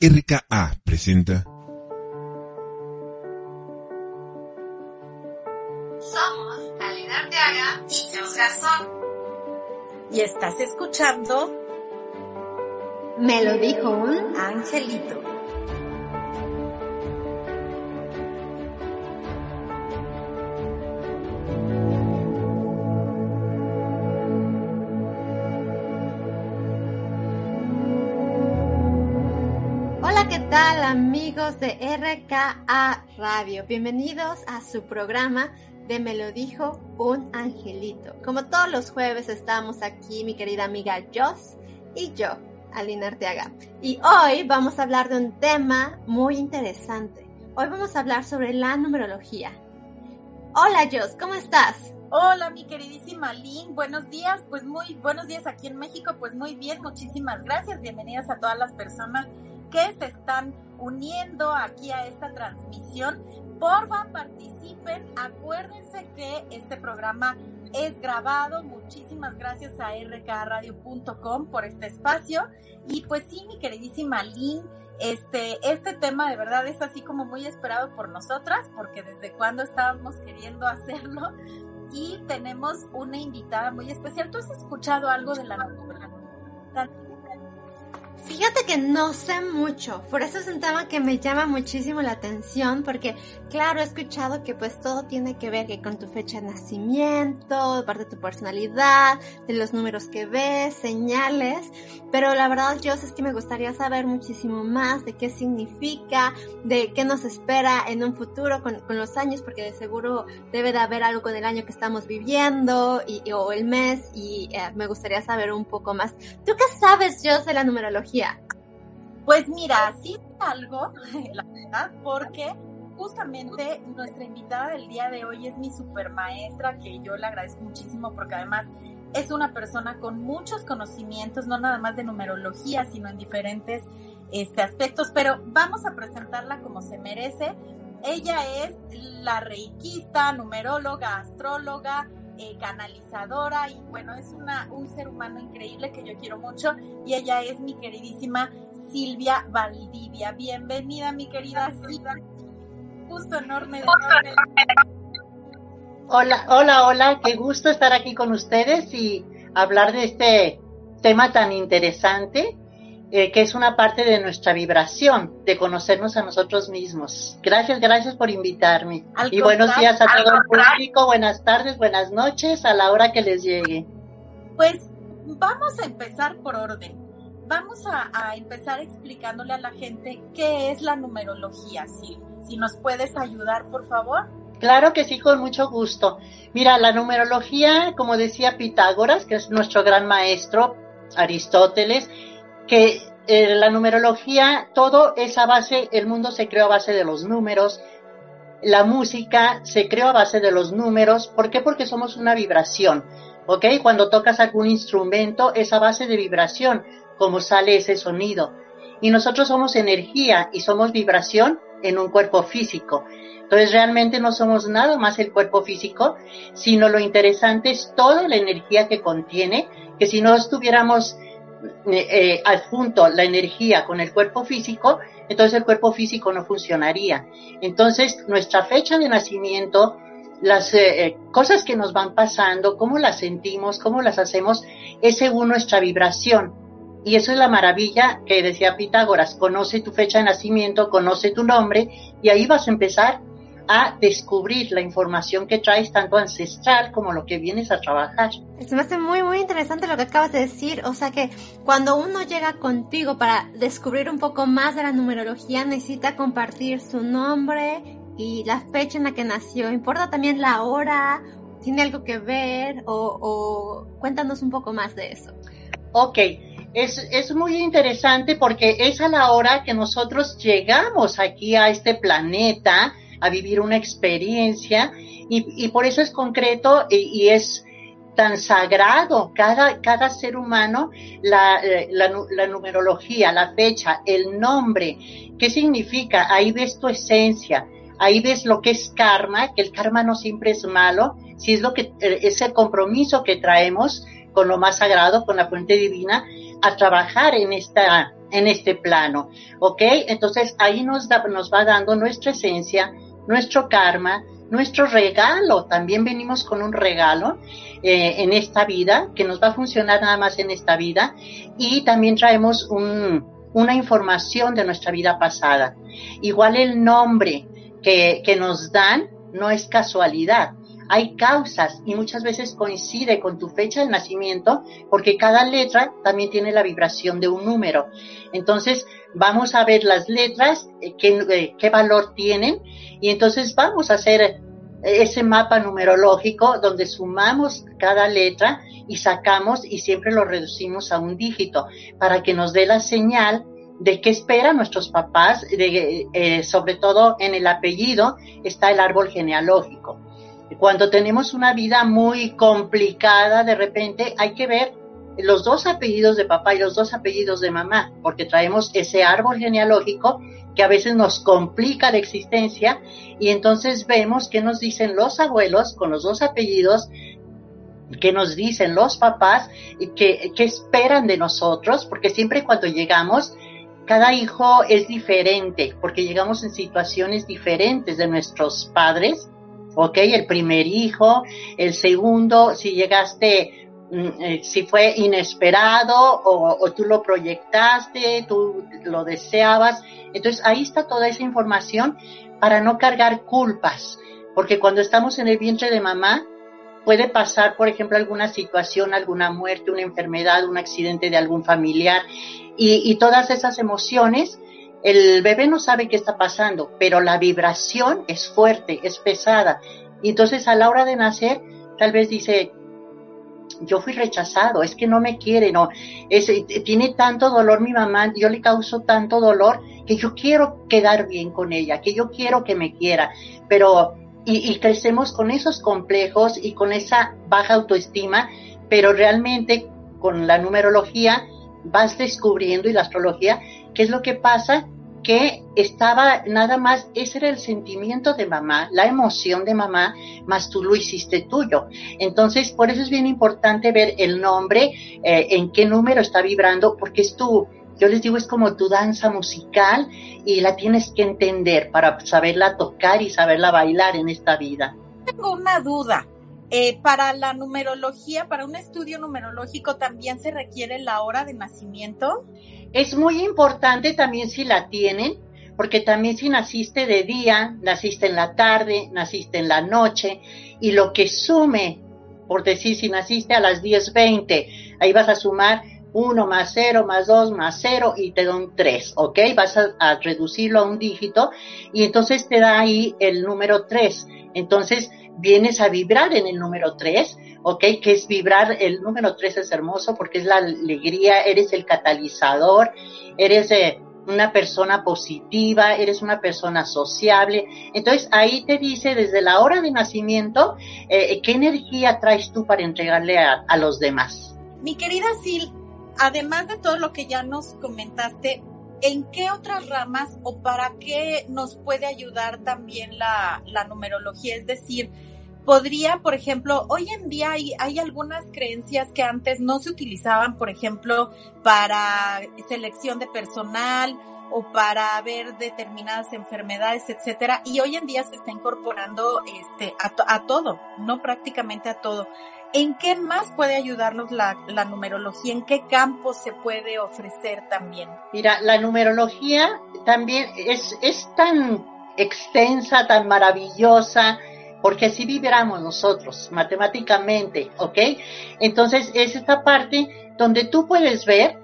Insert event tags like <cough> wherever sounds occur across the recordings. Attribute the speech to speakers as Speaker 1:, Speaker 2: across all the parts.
Speaker 1: RKA presenta
Speaker 2: Somos Alina Arteaga y Garzón.
Speaker 3: Y estás escuchando
Speaker 2: Me lo dijo un angelito. Tal amigos de RKA Radio? Bienvenidos a su programa de Me lo dijo un angelito. Como todos los jueves estamos aquí mi querida amiga Joss y yo, Alina Arteaga. Y hoy vamos a hablar de un tema muy interesante. Hoy vamos a hablar sobre la numerología. Hola Joss, ¿cómo estás?
Speaker 3: Hola, mi queridísima Lynn. Buenos días, pues muy buenos días aquí en México. Pues muy bien, muchísimas gracias. Bienvenidas a todas las personas que se están uniendo aquí a esta transmisión. Porfa, participen. Acuérdense que este programa es grabado. Muchísimas gracias a rkradio.com por este espacio. Y pues sí, mi queridísima Lynn, este, este tema de verdad es así como muy esperado por nosotras, porque desde cuando estábamos queriendo hacerlo. Y tenemos una invitada muy especial. ¿Tú has escuchado algo de la naturaleza?
Speaker 2: Fíjate que no sé mucho, por eso es un tema que me llama muchísimo la atención, porque claro, he escuchado que pues todo tiene que ver que con tu fecha de nacimiento, parte de tu personalidad, de los números que ves, señales, pero la verdad yo es que me gustaría saber muchísimo más de qué significa, de qué nos espera en un futuro con, con los años, porque de seguro debe de haber algo con el año que estamos viviendo y, o el mes y eh, me gustaría saber un poco más. ¿Tú qué sabes, yo de la numerología?
Speaker 3: Pues mira, sí algo, <laughs> la verdad, porque justamente nuestra invitada del día de hoy es mi super maestra, que yo le agradezco muchísimo porque además es una persona con muchos conocimientos, no nada más de numerología, sino en diferentes este, aspectos, pero vamos a presentarla como se merece. Ella es la reikista, numeróloga, astróloga, eh, canalizadora y bueno, es una, un ser humano increíble que yo quiero mucho y ella es mi queridísima Silvia Valdivia. Bienvenida mi querida Silvia. Gusto enorme de
Speaker 4: Hola, hola, hola, qué gusto estar aquí con ustedes y hablar de este tema tan interesante eh, que es una parte de nuestra vibración, de conocernos a nosotros mismos. Gracias, gracias por invitarme.
Speaker 3: Al
Speaker 4: y buenos días a todo el público, buenas tardes, buenas noches, a la hora que les llegue.
Speaker 3: Pues vamos a empezar por orden. Vamos a, a empezar explicándole a la gente qué es la numerología, Sil. Si nos puedes ayudar, por favor.
Speaker 4: Claro que sí, con mucho gusto. Mira, la numerología, como decía Pitágoras, que es nuestro gran maestro, Aristóteles, que eh, la numerología, todo es a base, el mundo se creó a base de los números, la música se creó a base de los números. ¿Por qué? Porque somos una vibración, ¿ok? Cuando tocas algún instrumento es a base de vibración, como sale ese sonido. Y nosotros somos energía y somos vibración en un cuerpo físico. Entonces realmente no somos nada más el cuerpo físico, sino lo interesante es toda la energía que contiene, que si no estuviéramos eh, eh, adjunto la energía con el cuerpo físico, entonces el cuerpo físico no funcionaría. Entonces nuestra fecha de nacimiento, las eh, eh, cosas que nos van pasando, cómo las sentimos, cómo las hacemos, es según nuestra vibración. Y eso es la maravilla que decía Pitágoras, conoce tu fecha de nacimiento, conoce tu nombre y ahí vas a empezar a descubrir la información que traes tanto ancestral como lo que vienes a trabajar.
Speaker 2: Se me hace muy, muy interesante lo que acabas de decir. O sea que cuando uno llega contigo para descubrir un poco más de la numerología, necesita compartir su nombre y la fecha en la que nació. ¿Importa también la hora? ¿Tiene algo que ver? O, o cuéntanos un poco más de eso.
Speaker 4: Ok, es, es muy interesante porque es a la hora que nosotros llegamos aquí a este planeta a vivir una experiencia y, y por eso es concreto y, es tan sagrado cada, cada ser humano, la, eh, la numerología, la fecha, el nombre, ¿qué significa? Ahí ves tu esencia, ahí ves lo que es karma, que el karma no siempre es malo, si es lo que, eh, es el compromiso que traemos con lo más sagrado, con la fuente divina, a trabajar en esta en este plano, ¿ok? Entonces ahí nos, da, nos va dando nuestra esencia, nuestro karma, nuestro regalo, también venimos con un regalo eh, en esta vida que nos va a funcionar nada más en esta vida. Y también traemos un, una información de nuestra vida pasada. Igual el nombre que, que nos dan no es casualidad, hay causas y muchas veces coincide con tu fecha de nacimiento porque cada letra también tiene la vibración de un número. Entonces vamos a ver las letras, eh, qué, eh, qué valor tienen y entonces vamos a hacer eh, ese mapa numerológico donde sumamos cada letra y sacamos y siempre lo reducimos a un dígito para que nos dé la señal de qué esperan nuestros papás, de, sobre todo en el apellido está el árbol genealógico. Cuando tenemos una vida muy complicada, de repente hay que ver los dos apellidos de papá y los dos apellidos de mamá, porque traemos ese árbol genealógico que a veces nos complica la existencia y entonces vemos qué nos dicen los abuelos con los dos apellidos, qué nos dicen los papás y qué, qué esperan de nosotros, porque siempre cuando llegamos cada hijo es diferente porque llegamos en situaciones diferentes de nuestros padres, ¿ok? El primer hijo, el segundo, si llegaste, mm, eh, si fue inesperado o, tú lo proyectaste, tú lo deseabas. Entonces ahí está toda esa información para no cargar culpas, porque cuando estamos en el vientre de mamá, puede pasar, por ejemplo, alguna situación, alguna muerte, una enfermedad, un accidente de algún familiar y todas esas emociones, el bebé no sabe qué está pasando, pero la vibración es fuerte, es pesada. Y entonces a la hora de nacer, tal vez dice, yo fui rechazado, es que no me quiere, no, es, tiene tanto dolor mi mamá, yo le causo tanto dolor que yo quiero quedar bien con ella, que yo quiero que me quiera, pero y crecemos con esos complejos y con esa baja autoestima, pero realmente con la numerología vas descubriendo y la astrología qué es lo que pasa que estaba nada más, ese era el sentimiento de mamá, la emoción de mamá, más tú lo hiciste tuyo. Entonces, por eso es bien importante ver el nombre, eh, en qué número está vibrando, porque es tu, yo les digo, es como tu danza musical y la tienes que entender para saberla tocar y saberla bailar en esta vida.
Speaker 3: Tengo una duda. Eh, para la numerología, para un estudio numerológico, ¿también se requiere la hora de nacimiento?
Speaker 4: Es muy importante también si la tienen, porque también si naciste de día, naciste en la tarde, naciste en la noche, y lo que sume, por decir, si naciste a las 10.20, ahí vas a sumar 1 más 0 más 2 más 0 y te da un 3, ¿ok? Vas a, a, reducirlo a un dígito y entonces te da ahí el número 3. Entonces vienes a vibrar en el número 3, ¿ok? Que es vibrar, el número 3 es hermoso porque es la alegría, eres el catalizador, eres eh, una persona positiva, eres una persona sociable. Entonces ahí te dice desde la hora de nacimiento eh, qué energía traes tú para entregarle a, a los demás.
Speaker 3: Mi querida Sil, además de todo lo que ya nos comentaste, ¿en qué otras ramas o para qué nos puede ayudar también la, la numerología? Es decir, podría, por ejemplo, hoy en día hay, algunas creencias que antes no se utilizaban, por ejemplo, para selección de personal o para ver determinadas enfermedades, etcétera, y hoy en día se está incorporando este a, a todo, no prácticamente a todo. ¿En qué más puede ayudarnos la, la, numerología? ¿En qué campo se puede ofrecer también?
Speaker 4: Mira, la numerología también es, es tan extensa, tan maravillosa, porque así vibramos nosotros matemáticamente, ¿ok? Entonces es esta parte donde tú puedes ver,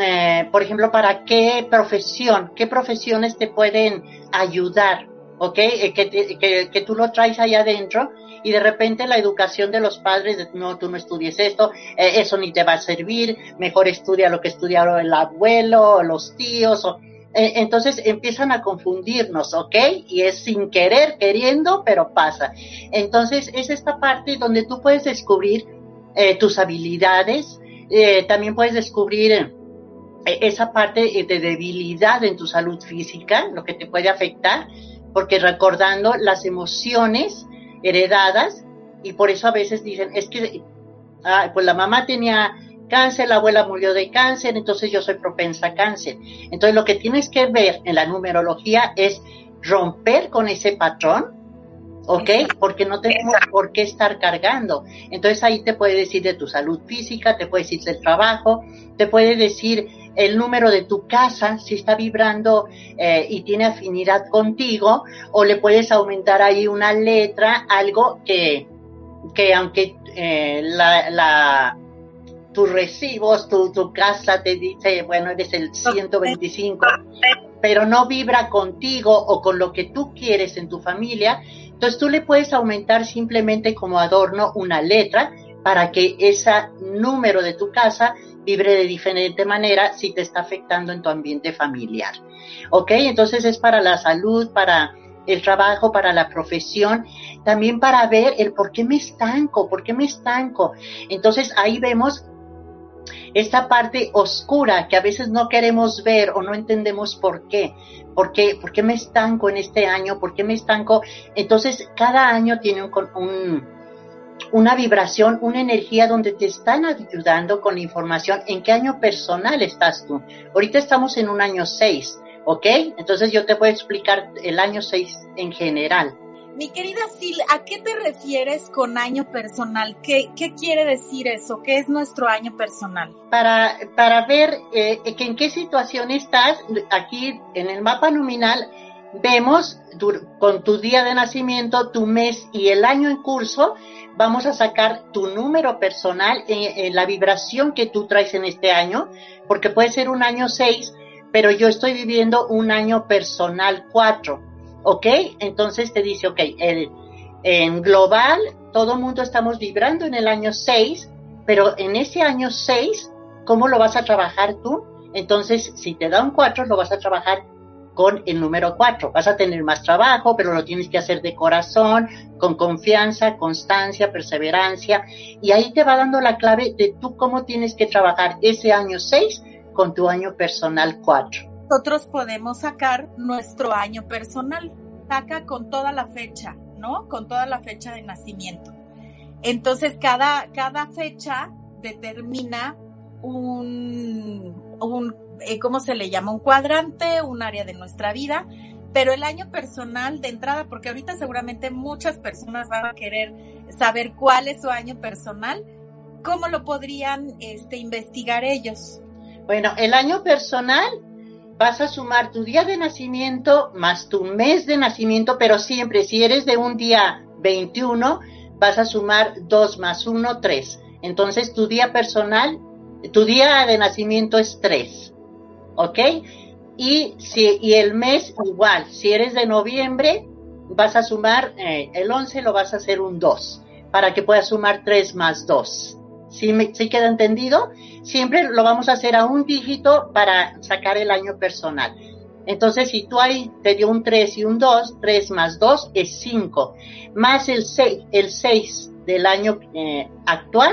Speaker 4: eh, por ejemplo, para qué profesión, qué profesiones te pueden ayudar, ¿ok? Eh, que, te, que, tú lo traes allá adentro y de repente la educación de los padres, no, tú no estudies esto, eh, eso ni te va a servir, mejor estudia lo que estudiaron el abuelo, los tíos, o, entonces empiezan a confundirnos, ¿ok? Y es sin querer, queriendo, pero pasa. Entonces es esta parte donde tú puedes descubrir eh, tus habilidades, eh, también puedes descubrir eh, esa parte de debilidad en tu salud física, lo que te puede afectar, porque recordando las emociones heredadas, y por eso a veces dicen, es que ah, pues la mamá tenía cáncer, la abuela murió de cáncer, entonces yo soy propensa a cáncer. Entonces lo que tienes que ver en la numerología es romper con ese patrón, ¿ok? Porque no tenemos por qué estar cargando. Entonces ahí te puede decir de tu salud física, te puede decir del trabajo, te puede decir el número de tu casa, si está vibrando eh, y tiene afinidad contigo, o le puedes aumentar ahí una letra, algo que, que aunque eh, la, la, tus recibos, tu, tu casa te dice, bueno, eres el 125, pero no vibra contigo o con lo que tú quieres en tu familia, entonces tú le puedes aumentar simplemente como adorno una letra para que ese número de tu casa vibre de diferente manera si te está afectando en tu ambiente familiar. ¿Ok? Entonces es para la salud, para el trabajo, para la profesión, también para ver el por qué me estanco, por qué me estanco. Entonces ahí vemos esta parte oscura que a veces no queremos ver o no entendemos por qué. ¿Por qué, ¿Por qué me estanco en este año? ¿Por qué me estanco? Entonces, cada año tiene un, una vibración, una energía donde te están ayudando con la información en qué año personal estás tú. Ahorita estamos en un año 6, ¿ok? Entonces yo te voy a explicar el año 6 en general.
Speaker 3: Mi querida Sil, ¿a qué te refieres con año personal? ¿Qué, quiere decir eso? ¿Qué es nuestro año personal?
Speaker 4: Para, para ver eh, en qué situación estás, aquí en el mapa nominal vemos con tu día de nacimiento, tu mes y el año en curso, vamos a sacar tu número personal, en, la vibración que tú traes en este año, porque puede ser un año 6, pero yo estoy viviendo un año personal 4, ¿ok? Entonces te dice, ok, en global, todo mundo estamos vibrando en el año 6, pero en ese año 6, ¿cómo lo vas a trabajar tú? Entonces, si te da un 4, lo vas a trabajar con el número 4. Vas a tener más trabajo, pero lo tienes que hacer de corazón, con confianza, constancia, perseverancia, y ahí te va dando la clave de tú cómo tienes que trabajar ese año 6 con tu año personal 4.
Speaker 3: Nosotros podemos sacar nuestro año personal, saca con toda la fecha, ¿no? Con toda la fecha de nacimiento. Entonces, cada, cada fecha determina un, un eh, ¿cómo se le llama? Un cuadrante, un área de nuestra vida, pero el año personal de entrada, porque ahorita seguramente muchas personas van a querer saber cuál es su año personal, ¿cómo lo podrían este, investigar ellos?
Speaker 4: Bueno, el año personal vas a sumar tu día de nacimiento más tu mes de nacimiento, pero siempre si eres de un día 21, vas a sumar 2 más 1, 3. Entonces tu día personal, tu día de nacimiento es 3. ¿ok? Y, si, y el mes igual, si eres de noviembre, vas a sumar, eh, el 11 lo vas a hacer un 2, para que puedas sumar 3 más 2. ¿Sí, me, ¿Sí queda entendido? Siempre lo vamos a hacer a un dígito para sacar el año personal. Entonces, si tú ahí te dio un 3 y un 2, 3 más 2 es 5, más el 6, el 6 del año eh, actual,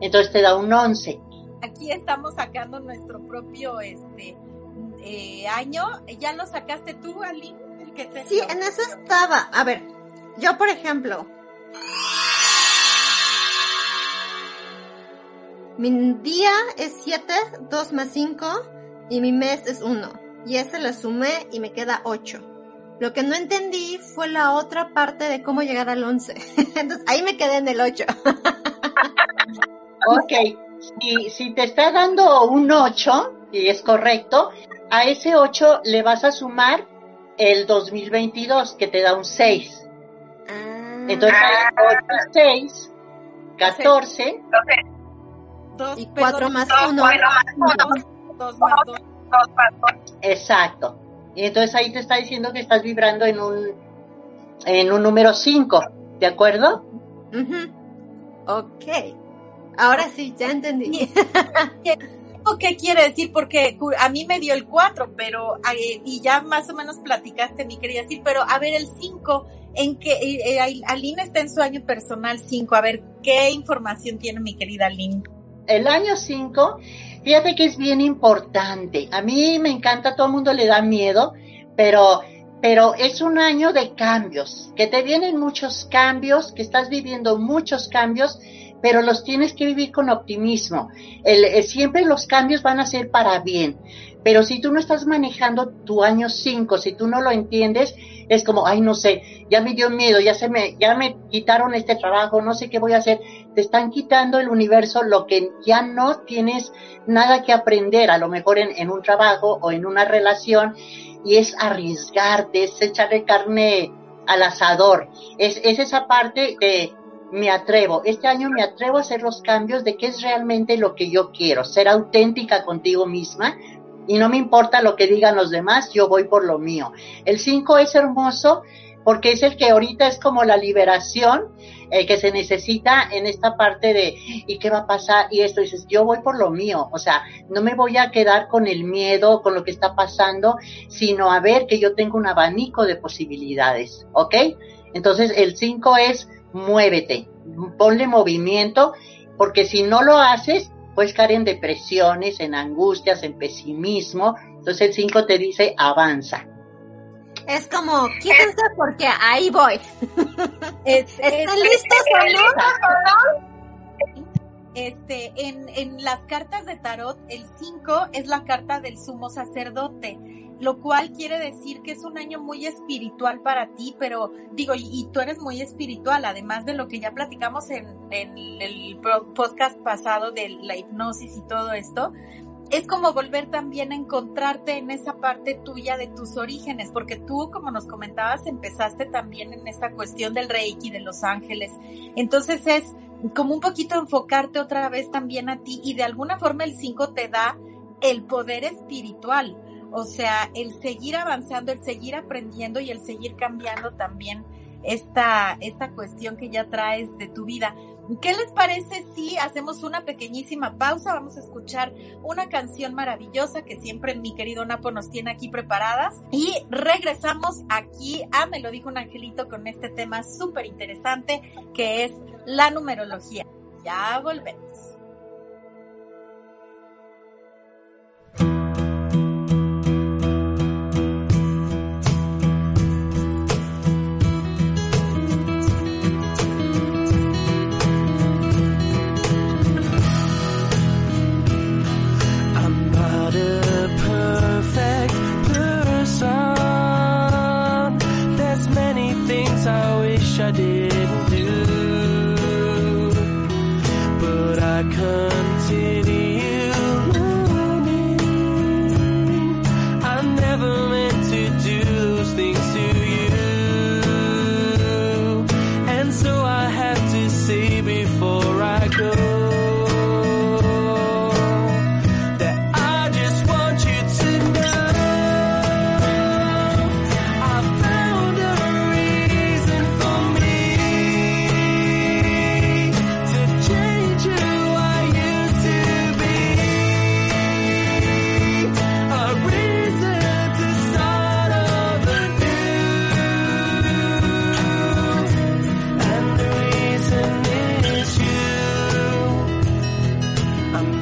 Speaker 4: entonces te da un 11
Speaker 3: aquí estamos sacando nuestro propio este eh, año. ¿Ya lo sacaste tú, Aline?
Speaker 2: sí, en eso estaba. A ver, yo por ejemplo, mi día es 7, 2 más 5 y mi mes es 1. Y ese lo sumé y me queda 8. Lo que no entendí fue la otra parte de cómo llegar al 11. <laughs> Entonces ahí me quedé en el 8. <laughs>
Speaker 4: ok, si, si te está dando un 8, y es correcto, a ese 8 le vas a sumar el 2022, que te da un 6. Ah. Entonces, 8, 6, 14.
Speaker 2: 2 y 4 más 1. 2 más 2.
Speaker 4: Exacto. Y entonces ahí te está diciendo que estás vibrando en un, en un número 5, ¿de acuerdo?
Speaker 2: Uh -huh. Ok. Ahora sí, ya entendí. <laughs>
Speaker 3: ¿Qué quiere decir? Porque a mí me dio el 4, pero, y ya más o menos platicaste, mi querida decir, pero a ver, el 5, en que eh, eh Aline está en su año personal 5, a ver, ¿qué información tiene mi querida Aline?
Speaker 4: El año 5, fíjate que es bien importante. A mí me encanta, todo el mundo le da miedo, pero, pero es un año de cambios, que te vienen muchos cambios, que estás viviendo muchos cambios, pero los tienes que vivir con optimismo. El, siempre los cambios van a ser para bien, pero si tú no estás manejando tu año 5, si tú no lo entiendes, es como, ay, no sé, ya me dio miedo, ya se me, ya me quitaron este trabajo, no sé qué voy a hacer. Te están quitando el universo lo que ya no tienes nada que aprender, a lo mejor en, un trabajo o en una relación, y es arriesgarte, es echarle carne al asador. Es esa parte de me atrevo, este año me atrevo a hacer los cambios de qué es realmente lo que yo quiero, ser auténtica contigo misma y no me importa lo que digan los demás, yo voy por lo mío. El 5 es hermoso porque es el que ahorita es como la liberación que se necesita en esta parte de ¿y qué va a pasar? Y esto dices, yo voy por lo mío, o sea, no me voy a quedar con el miedo, con lo que está pasando, sino a ver que yo tengo un abanico de posibilidades, ¿ok? Entonces el 5 es muévete, ponle movimiento, porque si no lo haces, puedes caer en depresiones, en angustias, en pesimismo. Entonces el 5 te dice avanza.
Speaker 2: Es como, quítense porque ahí voy. <laughs> ¿Están listos o no?
Speaker 3: Este, en, en las cartas de tarot, el 5 es la carta del sumo sacerdote lo cual quiere decir que es un año muy espiritual para ti, pero digo, y, tú eres muy espiritual, además de lo que ya platicamos en, en el podcast pasado de la hipnosis y todo esto, es como volver también a encontrarte en esa parte tuya de tus orígenes, porque tú, como nos comentabas, empezaste también en esta cuestión del Reiki, de los ángeles. Entonces es como un poquito enfocarte otra vez también a ti y de alguna forma el 5 te da el poder espiritual o sea, el seguir avanzando, el seguir aprendiendo y el seguir cambiando también esta, esta cuestión que ya traes de tu vida. ¿Qué les parece si hacemos una pequeñísima pausa? Vamos a escuchar una canción maravillosa que siempre mi querido Napo nos tiene aquí preparadas y regresamos aquí a Me lo dijo un angelito con este tema súper interesante que es la numerología. Ya volvemos.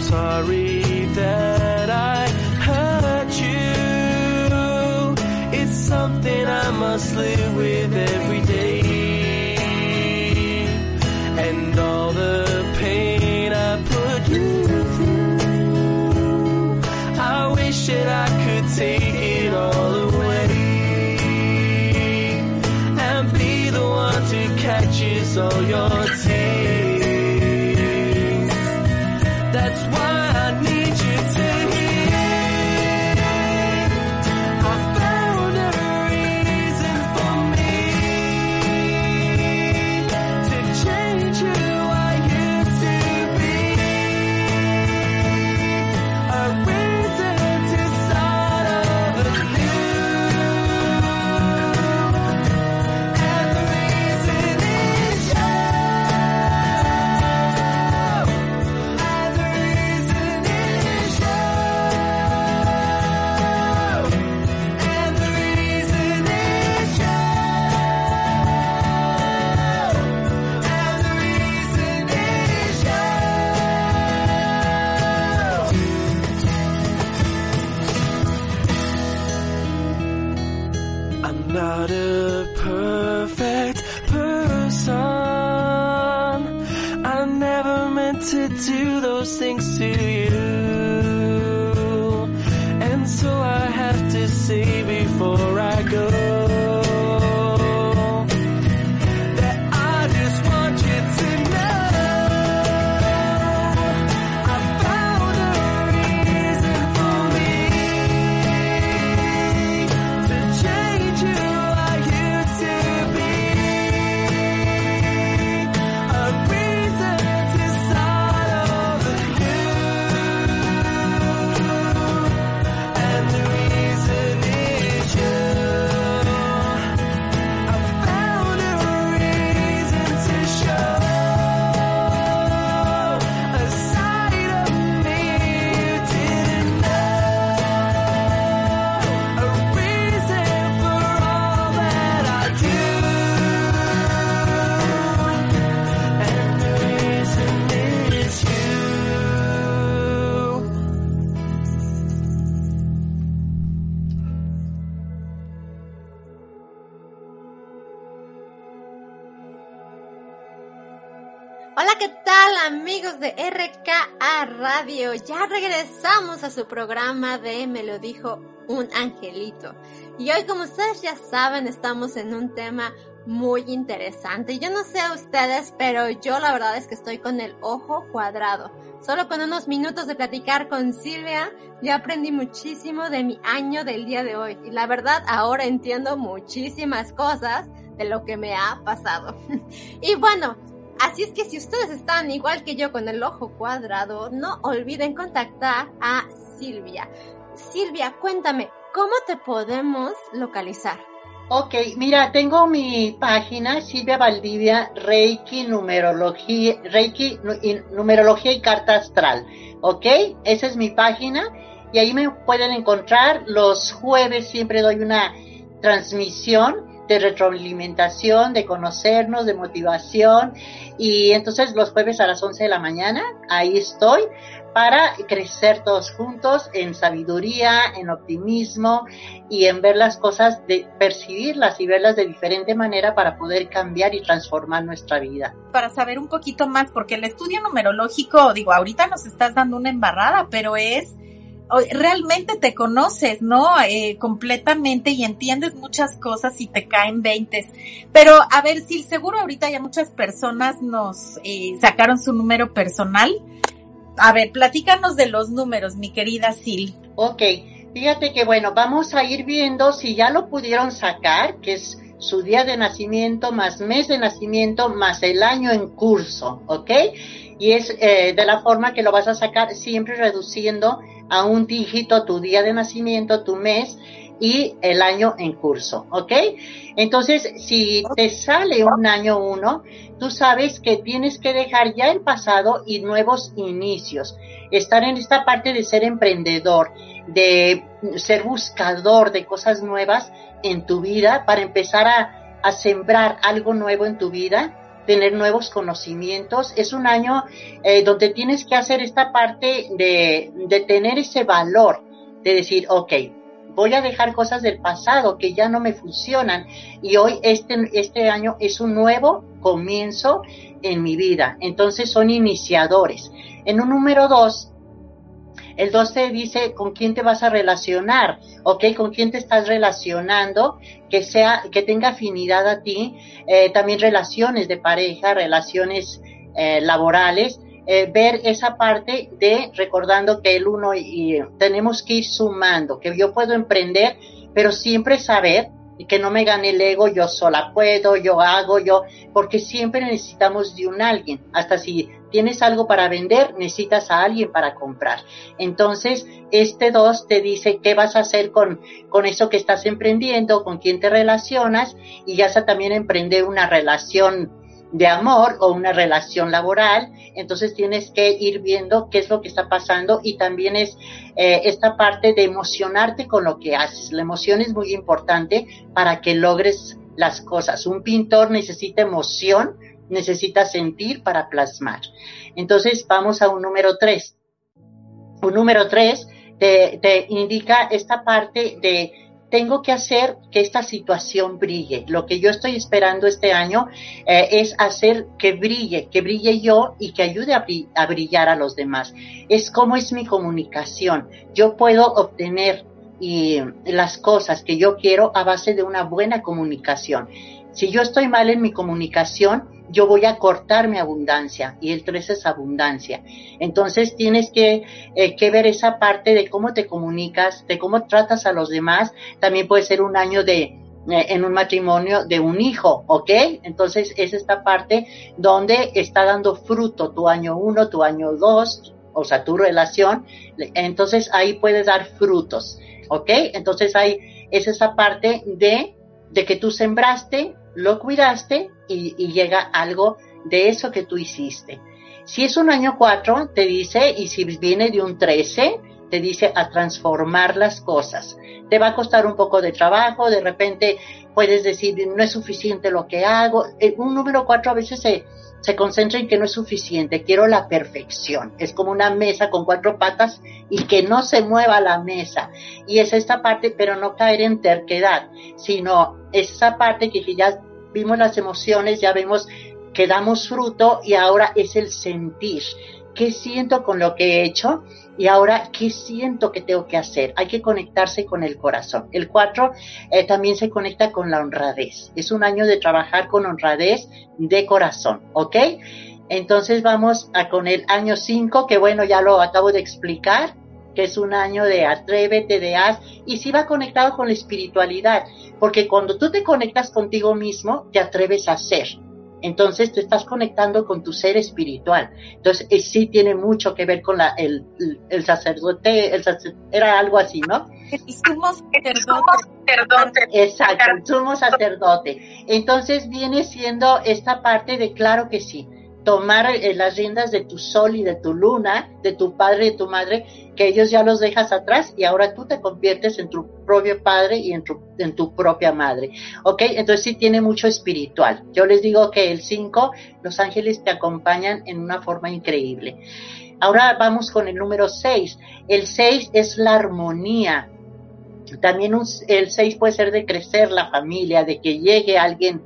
Speaker 5: sorry that I hurt you. It's something I
Speaker 2: must live su programa de Me lo dijo un angelito. Y hoy, como ustedes ya saben, estamos en un tema muy interesante. Yo no sé a ustedes, pero yo la verdad es que estoy con el ojo cuadrado. Solo con unos minutos de platicar con Silvia, ya aprendí muchísimo de mi año del día de hoy. Y la verdad, ahora entiendo muchísimas cosas de lo que me ha pasado. <laughs> y bueno, Así es que si ustedes están igual que yo con el ojo cuadrado, no olviden contactar a Silvia. Silvia, cuéntame, ¿cómo te podemos localizar?
Speaker 4: Ok, mira, tengo mi página, Silvia Valdivia, Reiki, Numerología, Reiki, Numerología y Carta Astral. Ok, esa es mi página y ahí me pueden encontrar. Los jueves siempre doy una transmisión de retroalimentación, de conocernos, de motivación. Y entonces los jueves a las 11 de la mañana, ahí estoy para crecer todos juntos en sabiduría, en optimismo y en ver las cosas, de percibirlas y verlas de diferente manera para poder cambiar y transformar nuestra vida.
Speaker 3: Para saber un poquito más, porque el estudio numerológico, digo, ahorita nos estás dando una embarrada, pero es realmente te conoces, ¿no? Eh, completamente y entiendes muchas cosas y te caen veintes. Pero a ver, si seguro ahorita ya muchas personas nos eh, sacaron su número personal. A ver, platícanos de los números, mi querida Sil.
Speaker 4: Ok, fíjate que bueno, vamos a ir viendo si ya lo pudieron sacar, que es su día de nacimiento más mes de nacimiento más el año en curso, ¿ok? Y es eh, de la forma que lo vas a sacar siempre reduciendo a un dígito tu día de nacimiento, tu mes y el año en curso, ¿ok? Entonces, si te sale un año uno, tú sabes que tienes que dejar ya el pasado y nuevos inicios. Estar en esta parte de ser emprendedor, de ser buscador de cosas nuevas en tu vida para empezar a, a sembrar algo nuevo en tu vida tener nuevos conocimientos. Es un año eh, donde tienes que hacer esta parte de, de tener ese valor, de decir, ok, voy a dejar cosas del pasado que ya no me funcionan y hoy este, este año es un nuevo comienzo en mi vida. Entonces son iniciadores. En un número dos, el 12 dice con quién te vas a relacionar, ¿ok? Con quién te estás relacionando, que sea, que tenga afinidad a ti, eh, también relaciones de pareja, relaciones eh, laborales, eh, ver esa parte de recordando que el uno y, y tenemos que ir sumando, que yo puedo emprender, pero siempre saber que no me gane el ego, yo sola puedo, yo hago, yo, porque siempre necesitamos de un alguien. Hasta si tienes algo para vender, necesitas a alguien para comprar. Entonces, este dos te dice qué vas a hacer con, con eso que estás emprendiendo, con quién te relacionas y ya sea también emprender una relación de amor o una relación laboral, entonces tienes que ir viendo qué es lo que está pasando y también es eh, esta parte de emocionarte con lo que haces. La emoción es muy importante para que logres las cosas. Un pintor necesita emoción, necesita sentir para plasmar. Entonces vamos a un número tres. Un número tres te, indica esta parte de tengo que hacer que esta situación brille. Lo que yo estoy esperando este año eh, es hacer que brille, que brille yo y que ayude a, brillar a los demás. Es como es mi comunicación. Yo puedo obtener las cosas que yo quiero a base de una buena comunicación. Si yo estoy mal en mi comunicación, yo voy a cortar mi abundancia y el 3 es abundancia. Entonces tienes que, eh, que ver esa parte de cómo te comunicas, de cómo tratas a los demás. También puede ser un año de, eh, en un matrimonio de un hijo, ¿ok? Entonces es esta parte donde está dando fruto tu año 1, tu año 2, o sea, tu relación. Entonces ahí puedes dar frutos, ¿ok? Entonces ahí es esa parte de, de que tú sembraste, lo cuidaste y, llega algo de eso que tú hiciste. Si es un año 4, te dice, y si viene de un 13, te dice a transformar las cosas. Te va a costar un poco de trabajo, de repente puedes decir, no es suficiente lo que hago. Eh, un número 4 a veces se, se concentra en que no es suficiente, quiero la perfección. Es como una mesa con cuatro patas y que no se mueva la mesa. Y es esta parte, pero no caer en terquedad, sino es esa parte que ya vimos las emociones, ya vemos que damos fruto y ahora es el sentir. ¿Qué siento con lo que he hecho? Y ahora, ¿qué siento que tengo que hacer? Hay que conectarse con el corazón. El 4 eh, también se conecta con la honradez. Es un año de trabajar con honradez de corazón, ¿ok? Entonces vamos a con el año 5, que bueno, ya lo acabo de explicar, que es un año de atrévete, de haz, y sí va conectado con la espiritualidad, porque cuando tú te conectas contigo mismo, te atreves a hacer. Entonces te estás conectando con tu ser espiritual. Entonces eh, sí tiene mucho que ver con la, el, el sacerdote, el sacer, era algo así, ¿no?
Speaker 3: El sumo sacerdote.
Speaker 4: Exacto, el sumo sacerdote. Entonces viene siendo esta parte de claro que sí, tomar eh, las riendas de tu sol y de tu luna, de tu padre y de tu madre, que ellos ya los dejas atrás y ahora tú te conviertes en tu propio padre y en tu, en tu propia madre. ¿Ok? Entonces sí tiene mucho espiritual. Yo les digo que el 5, los ángeles te acompañan en una forma increíble. Ahora vamos con el número 6. El 6 es la armonía. También el 6 puede ser de crecer la familia, de que llegue alguien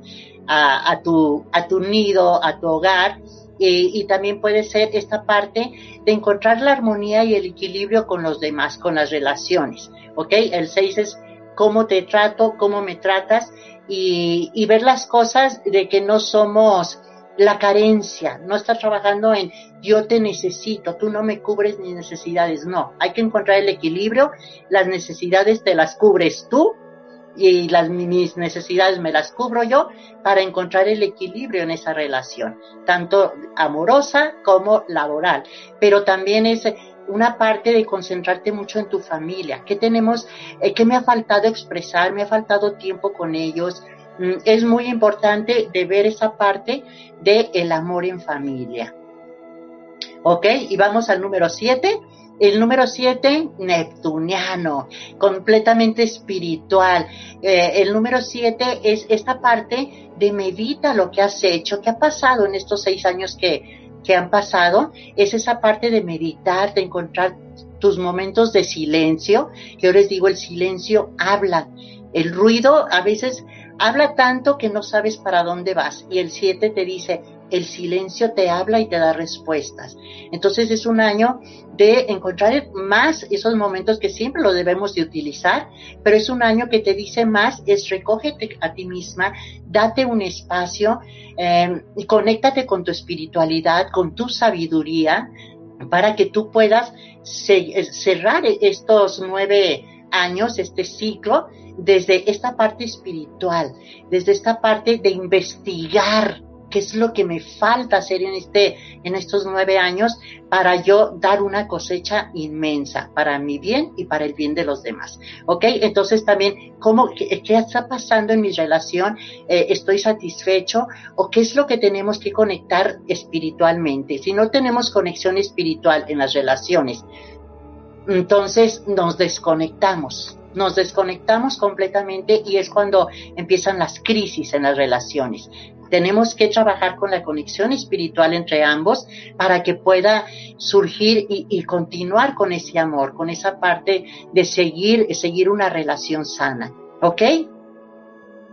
Speaker 4: a, tu, a tu nido, a tu hogar. Y, también puede ser esta parte de encontrar la armonía y el equilibrio con los demás, con las relaciones. ¿Ok? El 6 es cómo te trato, cómo me tratas y, y ver las cosas de que no somos la carencia, no estar trabajando en yo te necesito, tú no me cubres mis necesidades, no, hay que encontrar el equilibrio, las necesidades te las cubres tú y las mis necesidades me las cubro yo para encontrar el equilibrio en esa relación, tanto amorosa como laboral. Pero también es una parte de concentrarte mucho en tu familia. ¿Qué tenemos? Eh, ¿Qué me ha faltado expresar? ¿Me ha faltado tiempo con ellos? Mm, es muy importante de ver esa parte de el amor en familia. ¿Ok? Y vamos al número 7 el número siete, neptuniano, completamente espiritual. Eh, el número siete es esta parte de medita lo que has hecho, qué ha pasado en estos seis años que, que han pasado. Es esa parte de meditar, de encontrar tus momentos de silencio. Yo les digo, el silencio habla. El ruido a veces habla tanto que no sabes para dónde vas. Y el siete te dice, el silencio te habla y te da respuestas. Entonces es un año de encontrar más esos momentos que siempre lo debemos de utilizar, pero es un año que te dice más, es recógete a ti misma, date un espacio eh, y conéctate con tu espiritualidad, con tu sabiduría, para que tú puedas cerrar estos nueve años, este ciclo, desde esta parte espiritual, desde esta parte de investigar qué es lo que me falta hacer en este, en estos nueve años para yo dar una cosecha inmensa para mi bien y para el bien de los demás. ¿Ok? Entonces también, ¿cómo, qué, está pasando en mi relación? Eh, ¿Estoy satisfecho? ¿O qué es lo que tenemos que conectar espiritualmente? Si no tenemos conexión espiritual en las relaciones, entonces nos desconectamos nos desconectamos completamente y es cuando empiezan las crisis en las relaciones. Tenemos que trabajar con la conexión espiritual entre ambos para que pueda surgir y, continuar con ese amor, con esa parte de seguir, seguir una relación sana. ¿Ok?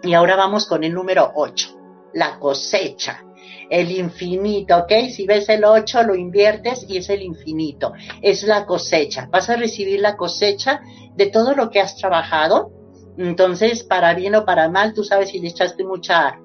Speaker 4: Y ahora vamos con el número 8, la cosecha el infinito, ¿ok? Si ves el 8, lo inviertes y es el infinito, es la cosecha. Vas a recibir la cosecha de todo lo que has trabajado. Entonces, para bien o para mal, tú sabes si le echaste mucha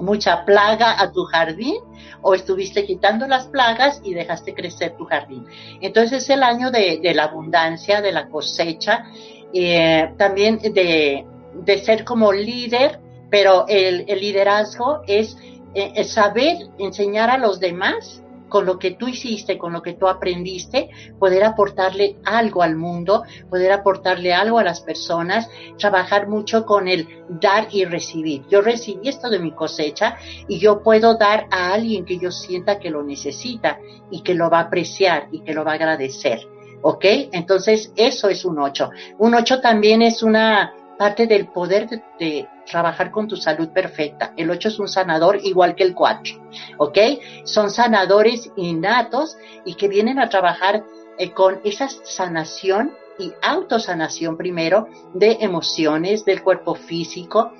Speaker 4: mucha plaga a tu jardín o estuviste quitando las plagas y dejaste crecer tu jardín. Entonces es el año de, la abundancia, de la cosecha, eh, también de, de, ser como líder, pero el, el liderazgo es, eh, es saber enseñar a los demás con lo que tú hiciste, con lo que tú aprendiste, poder aportarle algo al mundo, poder aportarle algo a las personas, trabajar mucho con el dar y recibir. Yo recibí esto de mi cosecha y yo puedo dar a alguien que yo sienta que lo necesita y que lo va a apreciar y que lo va a agradecer. ¿Ok? Entonces, eso es un 8. Un 8 también es una parte del poder de, trabajar con tu salud perfecta. El 8 es un sanador igual que el 4, ¿ok? Son sanadores innatos y que vienen a trabajar eh, con esa sanación y autosanación primero de emociones, del cuerpo físico.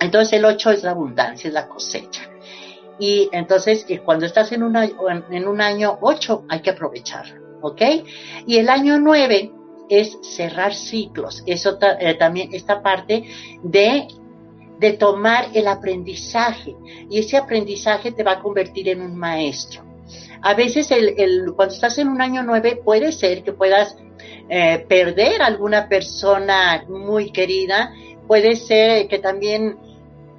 Speaker 4: Entonces el 8 es la abundancia, es la cosecha. Y entonces eh, cuando estás en, en un año 8 hay que aprovecharlo, ¿ok? Y el año 9 es cerrar ciclos. Eso eh, también esta parte de, de tomar el aprendizaje y ese aprendizaje te va a convertir en un maestro. A veces el, cuando estás en un año nueve puede ser que puedas eh, perder a alguna persona muy querida, puede ser que también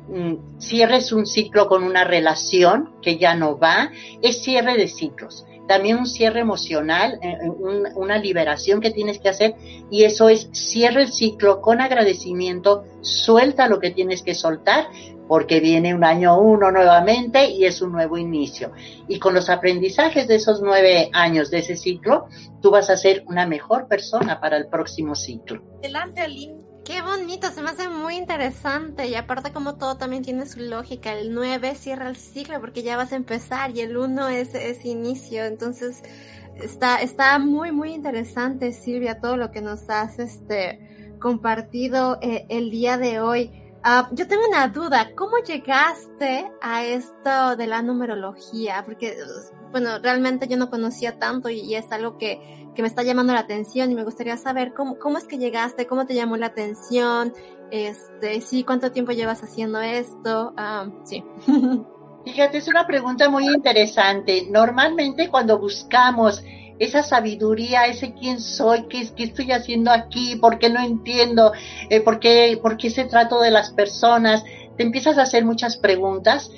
Speaker 4: mm, cierres un ciclo con una relación que ya no va, es cierre de ciclos también un cierre emocional, eh, un, una liberación que tienes que hacer y eso es cierre el ciclo con agradecimiento, suelta lo que tienes que soltar porque viene un año uno nuevamente y es un nuevo inicio. Y con los aprendizajes de esos nueve años de ese ciclo, tú vas a ser una mejor persona para el próximo ciclo.
Speaker 3: Adelante, Aline.
Speaker 2: Qué bonito, se me hace muy interesante. Y aparte como todo también tiene su lógica, el 9 cierra el ciclo porque ya vas a empezar y el 1 es, es inicio, entonces está, está muy muy interesante Silvia todo lo que nos has este, compartido eh, el día de hoy. Uh, yo tengo una duda, ¿cómo llegaste a esto de la numerología? Porque, bueno, realmente yo no conocía tanto y, es algo que, que, me está llamando la atención y me gustaría saber cómo, cómo es que llegaste, cómo te llamó la atención, este, sí, cuánto tiempo llevas haciendo esto, uh, sí. <laughs>
Speaker 4: Fíjate, es una pregunta muy interesante. Normalmente cuando buscamos esa sabiduría, ese quién soy, qué, qué estoy haciendo aquí, por qué no entiendo, eh, por, qué, por qué se trato de las personas, te empiezas a hacer muchas preguntas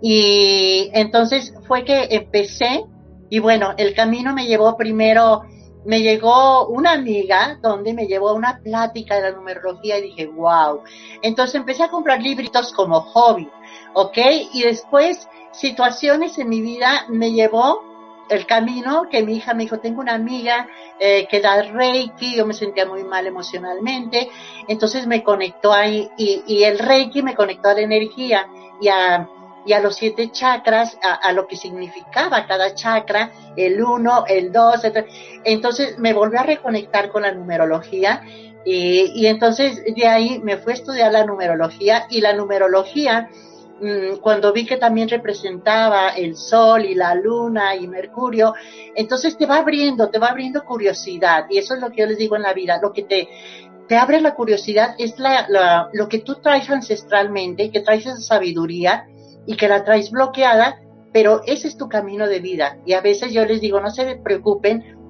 Speaker 4: y entonces fue que empecé y bueno, el camino me llevó primero, me llegó una amiga donde me llevó a una plática de la numerología y dije, wow. Entonces empecé a comprar libritos como hobby, ¿ok? Y después situaciones en mi vida me llevó el camino que mi hija me dijo, tengo una amiga eh, que da Reiki, yo me sentía muy mal emocionalmente, entonces me conectó ahí y, el Reiki me conectó a la energía y a, y a los siete chakras, a, a, lo que significaba cada chakra, el uno, el dos, etc. entonces me volví a reconectar con la numerología y, y entonces de ahí me fui a estudiar la numerología y la numerología cuando vi que también representaba el sol y la luna y Mercurio, entonces te va abriendo, te va abriendo curiosidad y eso es lo que yo les digo en la vida, lo que te, te abre la curiosidad es la, la, lo que tú traes ancestralmente, que traes esa sabiduría y que la traes bloqueada, pero ese es tu camino de vida y a veces yo les digo, no se preocupen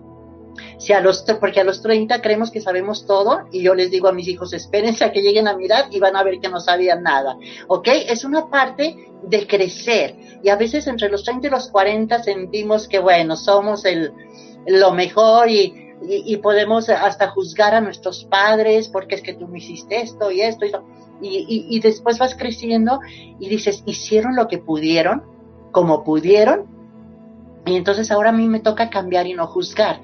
Speaker 4: si a los, porque a los 30 creemos que sabemos todo y yo les digo a mis hijos, espérense a que lleguen a mirar y van a ver que no sabían nada, ¿ok? Es una parte de crecer y a veces entre los 30 y los 40 sentimos que, bueno, somos el, lo mejor y, y, y podemos hasta juzgar a nuestros padres porque es que tú me hiciste esto y esto y, y, y después vas creciendo y dices, hicieron lo que pudieron, como pudieron, y entonces ahora a mí me toca cambiar y no juzgar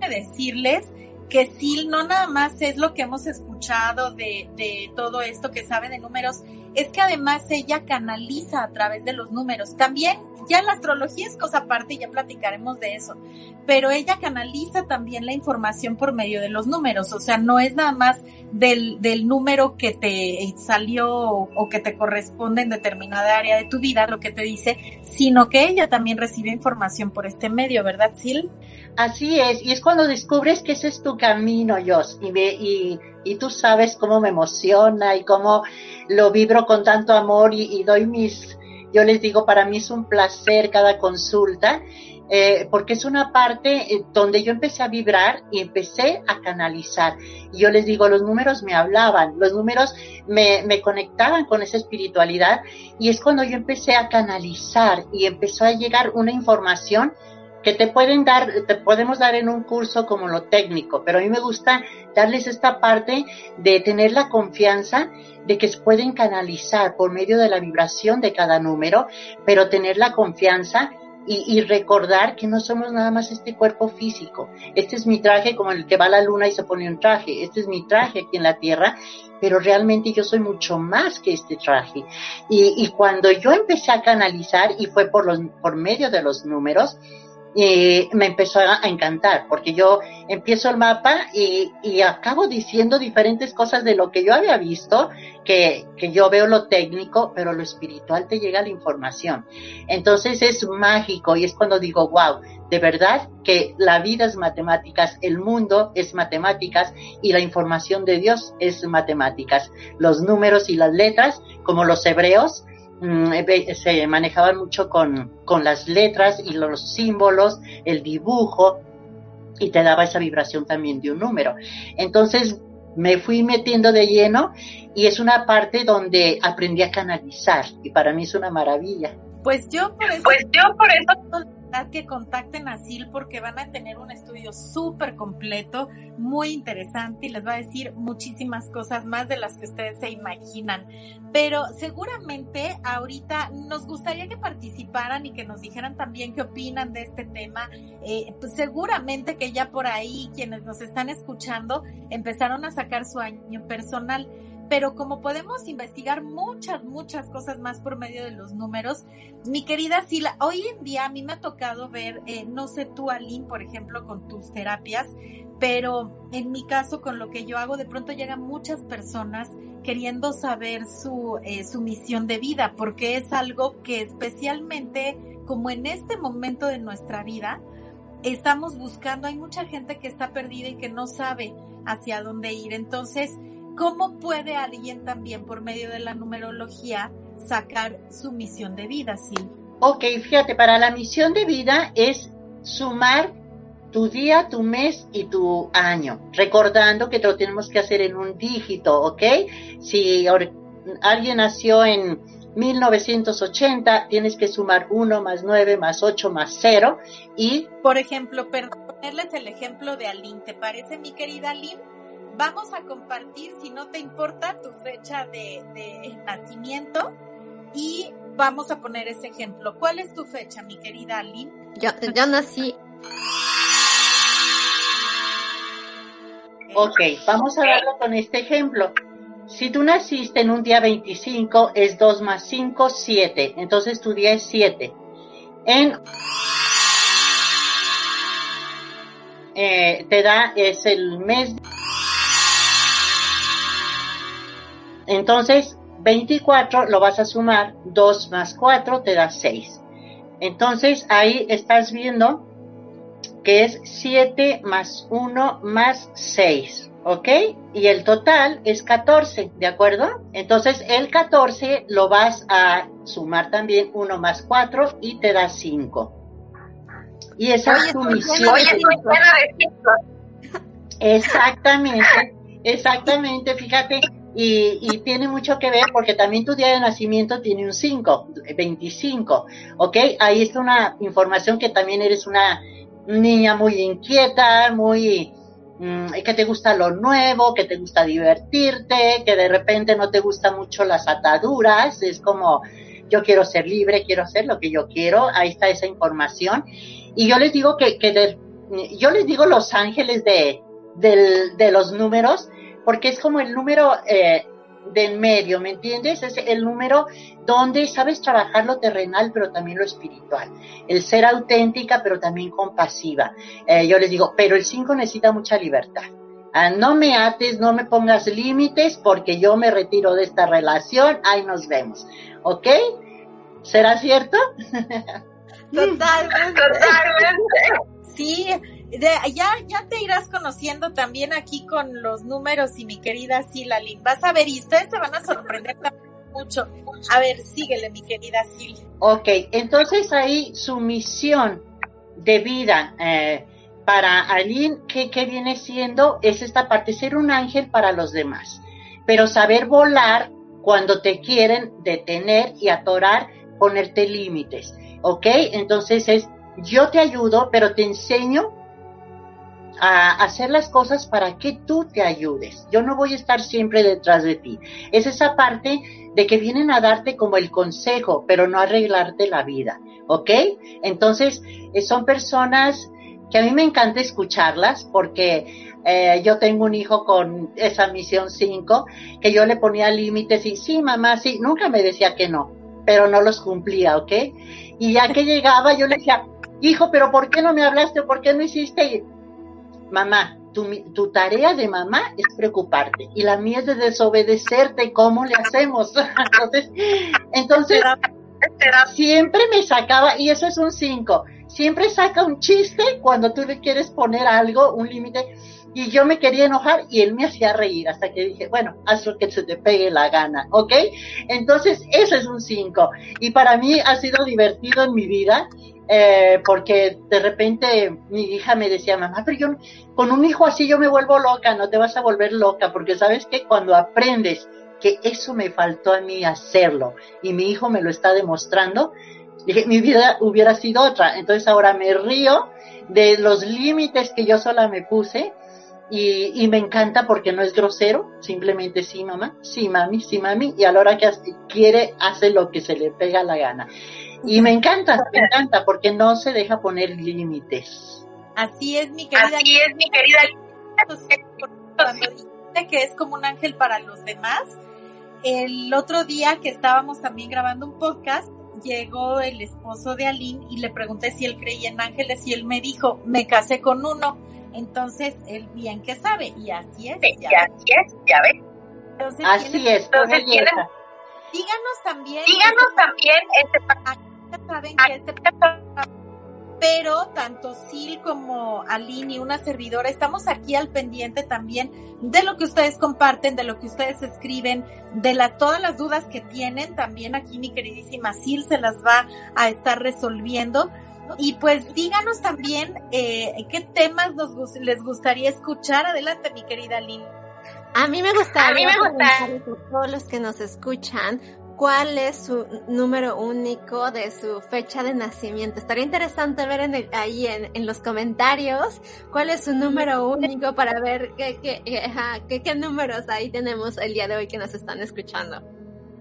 Speaker 3: decirles que sí, no nada más es lo que hemos escuchado de, de todo esto que sabe de números, es que además ella canaliza a través de los números. También ya la astrología es cosa aparte ya platicaremos de eso, pero ella canaliza también la información por medio de los números, o sea, no es nada más del, número que te salió o que te corresponde en determinada área de tu vida, lo que te dice, sino que ella también recibe información por este medio, ¿verdad, Sil?
Speaker 4: Así es, y es cuando descubres que ese es tu camino, Jos, y, me, y, y tú sabes cómo me emociona y cómo lo vibro con tanto amor y, doy mis yo les digo, para mí es un placer cada consulta, eh, porque es una parte eh, donde yo empecé a vibrar y empecé a canalizar. Y yo les digo, los números me hablaban, los números me, me conectaban con esa espiritualidad y es cuando yo empecé a canalizar y empezó a llegar una información que te pueden dar, te podemos dar en un curso como lo técnico, pero a mí me gusta darles esta parte de tener la confianza de que se pueden canalizar por medio de la vibración de cada número, pero tener la confianza y, y, recordar que no somos nada más este cuerpo físico. Este es mi traje como el que va a la luna y se pone un traje. Este es mi traje aquí en la tierra, pero realmente yo soy mucho más que este traje. Y, y cuando yo empecé a canalizar, y fue por, los, por medio de los números, y me empezó a, encantar, porque yo empiezo el mapa y, y, acabo diciendo diferentes cosas de lo que yo había visto, que, que yo veo lo técnico, pero lo espiritual te llega la información. Entonces es mágico y es cuando digo, wow, de verdad que la vida es matemáticas, el mundo es matemáticas y la información de Dios es matemáticas. Los números y las letras, como los hebreos, se manejaban mucho con, con las letras y los símbolos, el dibujo, y te daba esa vibración también de un número. Entonces me fui metiendo de lleno y es una parte donde aprendí a canalizar y para mí es una maravilla.
Speaker 3: Pues yo por eso,
Speaker 6: pues yo por eso
Speaker 3: que contacten a SIL porque van a tener un estudio súper completo, muy interesante y les va a decir muchísimas cosas más de las que ustedes se imaginan. Pero seguramente ahorita nos gustaría que participaran y que nos dijeran también qué opinan de este tema. Eh, pues seguramente que ya por ahí quienes nos están escuchando empezaron a sacar su año personal pero como podemos investigar muchas, muchas cosas más por medio de los números, mi querida Sila, hoy en día a mí me ha tocado ver, eh, no sé tú, Aline, por ejemplo, con tus terapias, pero en mi caso, con lo que yo hago, de pronto llegan muchas personas queriendo saber su, eh, su misión de vida, porque es algo que especialmente como en este momento de nuestra vida, estamos buscando, hay mucha gente que está perdida y que no sabe hacia dónde ir. Entonces, ¿Cómo puede alguien también por medio de la numerología sacar su misión de vida, sí?
Speaker 4: Ok, fíjate, para la misión de vida es sumar tu día, tu mes y tu año, recordando que lo tenemos que hacer en un dígito, ¿ok? Si alguien nació en 1980, tienes que sumar 1 más 9 más 8 más 0 y...
Speaker 3: Por ejemplo, ponerles el ejemplo de Aline, ¿te parece mi querida Aline? Vamos a compartir, si no te importa, tu fecha de, de nacimiento y vamos a poner ese ejemplo. ¿Cuál es tu fecha, mi querida Aline?
Speaker 2: Yo, yo nací.
Speaker 4: Ok, vamos a verlo con este ejemplo. Si tú naciste en un día 25, es 2 más 5, 7. Entonces tu día es 7. En eh, te da, es el mes Entonces, 24 lo vas a sumar, 2 más 4 te da 6. Entonces, ahí estás viendo que es 7 más 1 más 6, ¿ok? Y el total es 14, ¿de acuerdo? Entonces, el 14 lo vas a sumar también 1 más 4 y te da 5. Y esa es tu misión. Exactamente, exactamente, fíjate, y, tiene mucho que ver porque también tu día de nacimiento tiene un 5, 25, ¿ok? Ahí está una información que también eres una niña muy inquieta, muy mmm, que te gusta lo nuevo, que te gusta divertirte, que de repente no te gustan mucho las ataduras, es como yo quiero ser libre, quiero hacer lo que yo quiero, ahí está esa información. Y yo les digo que, que yo les digo los ángeles de, de los números, porque es como el número eh, del medio, ¿me entiendes? Es el número donde sabes trabajar lo terrenal, pero también lo espiritual. El ser auténtica, pero también compasiva. Eh, yo les digo, pero el 5 necesita mucha libertad. Ah, no me ates, no me pongas límites, porque yo me retiro de esta relación, ahí nos vemos. ¿Ok? ¿Será cierto? <laughs>
Speaker 2: Totalmente.
Speaker 3: Sí, ya, ya te irás conociendo también aquí con los números y mi querida Silalin. Vas a ver y ustedes se van a sorprender mucho. A ver, síguele, mi querida Sil.
Speaker 4: Ok, entonces ahí su misión de vida eh, para Aline, ¿qué, ¿qué viene siendo? Es esta parte, ser un ángel para los demás, pero saber volar cuando te quieren detener y atorar, ponerte límites, ¿ok? Entonces es, yo te ayudo, pero te enseño a hacer las cosas para que tú te ayudes. Yo no voy a estar siempre detrás de ti. Es esa parte de que vienen a darte como el consejo, pero no arreglarte la vida, ¿ok? Entonces, eh, son personas que a mí me encanta escucharlas porque eh, yo tengo un hijo con esa misión 5, que yo le ponía límites y sí, mamá, sí, nunca me decía que no, pero no los cumplía, ¿ok? Y ya que llegaba, yo le decía, hijo, pero ¿por qué no me hablaste? ¿Por qué no hiciste? Mamá, tu, tu, tarea de mamá es preocuparte y la mía es de desobedecerte, ¿cómo le hacemos? <laughs> entonces, entonces siempre me sacaba, y eso es un 5, siempre saca un chiste cuando tú le quieres poner algo, un límite, y yo me quería enojar y él me hacía reír hasta que dije, bueno, haz lo que se te pegue la gana, ¿ok? Entonces, eso es un 5. Y para mí ha sido divertido en mi vida eh, porque de repente mi hija me decía, mamá, pero yo con un hijo así yo me vuelvo loca, no te vas a volver loca, porque sabes que cuando aprendes que eso me faltó a mí hacerlo y mi hijo me lo está demostrando, dije, mi vida hubiera sido otra. Entonces ahora me río de los límites que yo sola me puse y, y, me encanta porque no es grosero, simplemente sí mamá, sí mami, sí mami, y a la hora que quiere hace lo que se le pega la gana. Y me encanta, me encanta, porque no se deja poner límites.
Speaker 3: Así es, mi querida.
Speaker 6: Así es, mi querida.
Speaker 3: Cuando dijiste que es como un ángel para los demás, el otro día que estábamos también grabando un podcast, llegó el esposo de Aline y le pregunté si él creía en ángeles y él me dijo, me casé con uno. Entonces, él bien que sabe, y así es.
Speaker 6: Sí, ya, así es, ya ves.
Speaker 4: Entonces, así es, entonces,
Speaker 3: díganos también.
Speaker 6: Díganos también, este,
Speaker 3: saben que este pero tanto Sil como Aline y una servidora estamos aquí al pendiente también de lo que ustedes comparten, de lo que ustedes escriben, de las todas las dudas que tienen. También aquí mi queridísima Sil se las va a estar resolviendo. Y pues díganos también eh, qué temas nos les gustaría escuchar. Adelante, mi querida Aline.
Speaker 2: A mí me gustaría, a mí me gustaría. todos los que nos escuchan cuál es su número único de su fecha de nacimiento. Estaría interesante ver en ahí en, los comentarios cuál es su número único para ver qué, qué, qué, qué números ahí tenemos el día de hoy que nos están escuchando.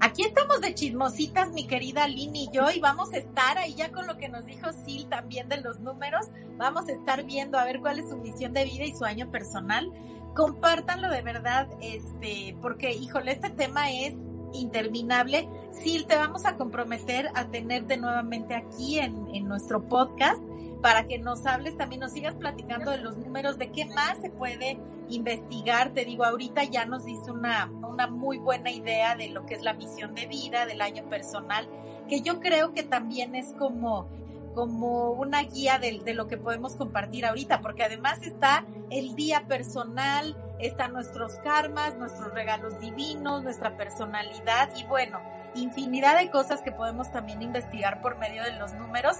Speaker 3: Aquí estamos de chismositas, mi querida Lini y yo, y vamos a estar ahí ya con lo que nos dijo Sil también de los números. Vamos a estar viendo a ver cuál es su misión de vida y su año personal. Compártanlo de verdad, este, porque, híjole, este tema es interminable. Sil, te vamos a comprometer a tenerte nuevamente aquí en, en nuestro podcast para que nos hables, también nos sigas platicando de los números, de qué más se puede investigar. Te digo, ahorita ya nos diste una, una muy buena idea de lo que es la misión de vida, del año personal, que yo creo que también es como como una guía de, lo que podemos compartir ahorita, porque además está el día personal, están nuestros karmas, nuestros regalos divinos, nuestra personalidad y bueno, infinidad de cosas que podemos también investigar por medio de los números.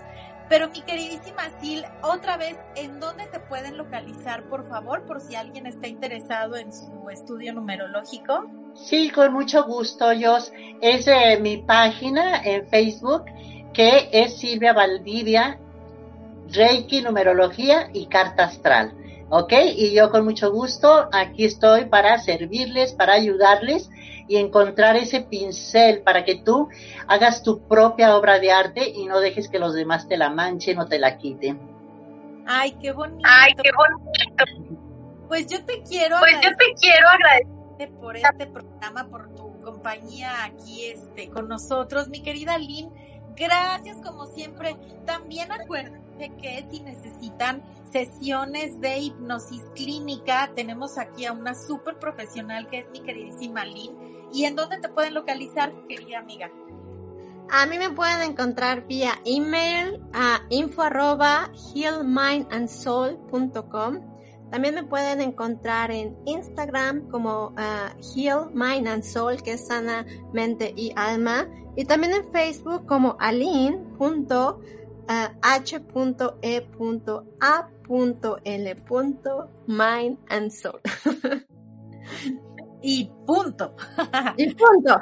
Speaker 3: Pero mi queridísima Sil, otra vez, ¿en dónde te pueden localizar, por favor, por si alguien está interesado en su estudio numerológico?
Speaker 4: Sí, con mucho gusto, Jos. Es eh, mi página en Facebook que es Silvia Valdivia, Reiki, Numerología y Carta Astral. ¿Ok? Y yo con mucho gusto aquí estoy para servirles, para ayudarles y encontrar ese pincel para que tú hagas tu propia obra de arte y no dejes que los demás te la manchen o te la quiten.
Speaker 3: Ay, qué bonito.
Speaker 6: Ay, qué bonito.
Speaker 3: Pues yo te quiero
Speaker 6: Pues yo te quiero agradecer
Speaker 3: agradecerte por este programa, por tu compañía aquí este, con nosotros, mi querida Lynn. Gracias como siempre. También acuérdense que si necesitan sesiones de hipnosis clínica, tenemos aquí a una súper profesional que es mi queridísima Lynn. ¿Y en dónde te pueden localizar, querida amiga?
Speaker 2: A mí me pueden encontrar vía email a info arroba healmindandsoul.com. También me pueden encontrar en Instagram como uh, Heal Mind and Soul, que es sana mente y alma. Y también en Facebook como aline.e.a.l.mind and soul.
Speaker 3: y punto.
Speaker 2: y punto.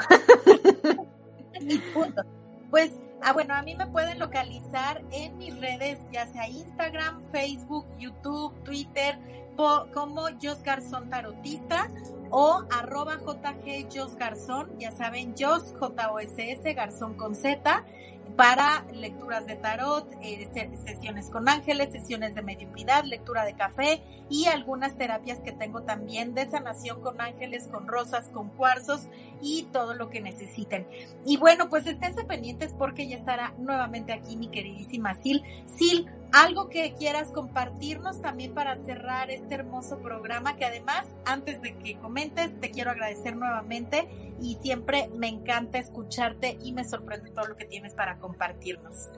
Speaker 2: <laughs>
Speaker 3: y punto. Pues, ah, bueno, a mí me pueden localizar en mis redes, ya sea Instagram, Facebook, YouTube, Twitter, como Jos Garzón Tarotista o arroba JG Jos Garzón, ya saben, Jos, J-O-S-S, Garzón con Z, para lecturas de tarot, eh, sesiones con ángeles, sesiones de mediunidad, lectura de café y algunas terapias que tengo también de sanación con ángeles, con rosas, con cuarzos y todo lo que necesiten. Y bueno, pues esténse pendientes porque ya estará nuevamente aquí mi queridísima Sil. Sil, algo que quieras compartirnos también para cerrar este hermoso programa que además, antes de que comentes, te quiero agradecer nuevamente y siempre me encanta escucharte y me sorprende todo lo que tienes para compartirnos.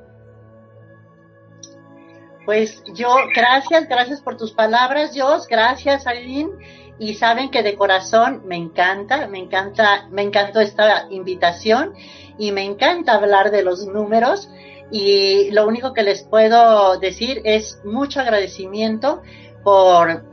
Speaker 4: Pues yo, gracias, gracias por tus palabras, Jos, gracias, Aileen. Y saben que de corazón me encanta, me encanta, me encantó esta invitación y me encanta hablar de los números. Y lo único que les puedo decir es mucho agradecimiento por,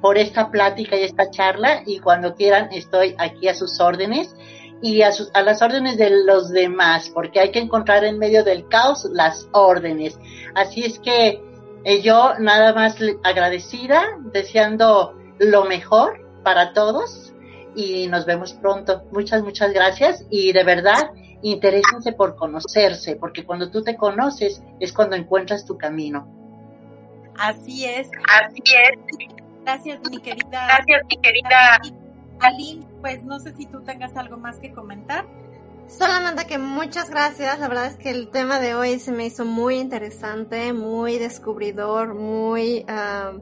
Speaker 4: por esta plática y esta charla. Y cuando quieran, estoy aquí a sus órdenes y a, a las órdenes de los demás, porque hay que encontrar en medio del caos las órdenes. Así es que eh, yo nada más agradecida, deseando lo mejor para todos y nos vemos pronto. Muchas, muchas gracias y de verdad interésense por conocerse, porque cuando tú te conoces es cuando encuentras tu camino.
Speaker 3: Así es.
Speaker 6: Así es.
Speaker 3: Gracias, mi querida.
Speaker 6: Gracias, mi querida.
Speaker 3: Aline, pues no sé si tú tengas algo más que comentar.
Speaker 2: Solamente que muchas gracias. La verdad es que el tema de hoy se me hizo muy interesante, muy descubridor, muy... Uh,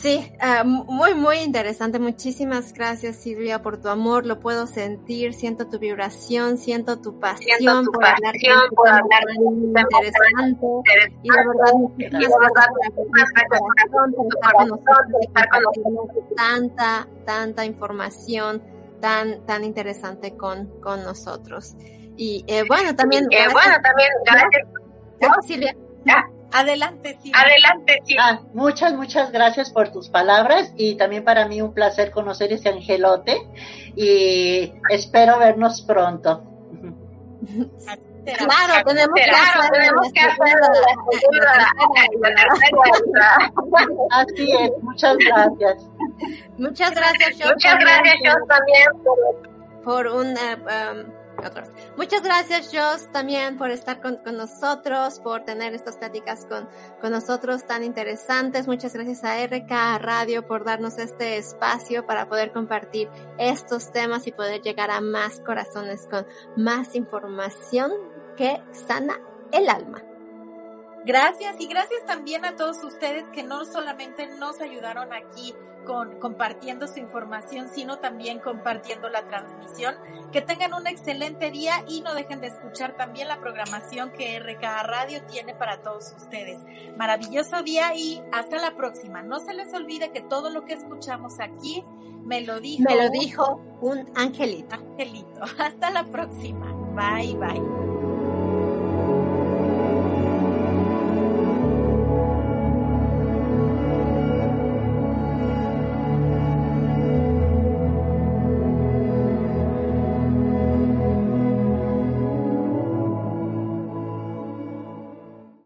Speaker 2: sí, uh, muy, muy interesante. Muchísimas gracias Silvia por tu amor. Lo puedo sentir, siento tu vibración, siento tu pasión
Speaker 6: siento tu
Speaker 2: por
Speaker 6: pasión
Speaker 2: hablar
Speaker 6: por hablar
Speaker 2: interesante. Y de verdad, muchísimas gracias por tanta, tanta información tan, tan interesante con, con nosotros. Y eh, bueno, también.
Speaker 6: Eh, bueno, también, gracias.
Speaker 2: ¿No, Silvia?
Speaker 6: Ya.
Speaker 3: Adelante, Silvia.
Speaker 6: Adelante, sí.
Speaker 4: Ah, muchas, muchas gracias por tus palabras y también para mí un placer conocer ese angelote y espero vernos pronto.
Speaker 2: Claro, tenemos que
Speaker 6: Claro,
Speaker 2: hacer
Speaker 6: tenemos que
Speaker 4: Así es, muchas gracias.
Speaker 2: Muchas gracias, Jos,
Speaker 6: Muchas gracias, yo también. por-
Speaker 2: por un eh, um, otros. Muchas gracias, Jos, también por estar con, con nosotros, por tener estas pláticas con, con nosotros tan interesantes. Muchas gracias a RK Radio por darnos este espacio para poder compartir estos temas y poder llegar a más corazones con más información que sana el alma.
Speaker 3: Gracias y gracias también a todos ustedes que no solamente nos ayudaron aquí con compartiendo su información, sino también compartiendo la transmisión. Que tengan un excelente día y no dejen de escuchar también la programación que RKA Radio tiene para todos ustedes. Maravilloso día y hasta la próxima. No se les olvide que todo lo que escuchamos aquí me lo dijo,
Speaker 2: Me lo dijo un angelito.
Speaker 3: angelito. <laughs> Hasta la próxima. Bye bye.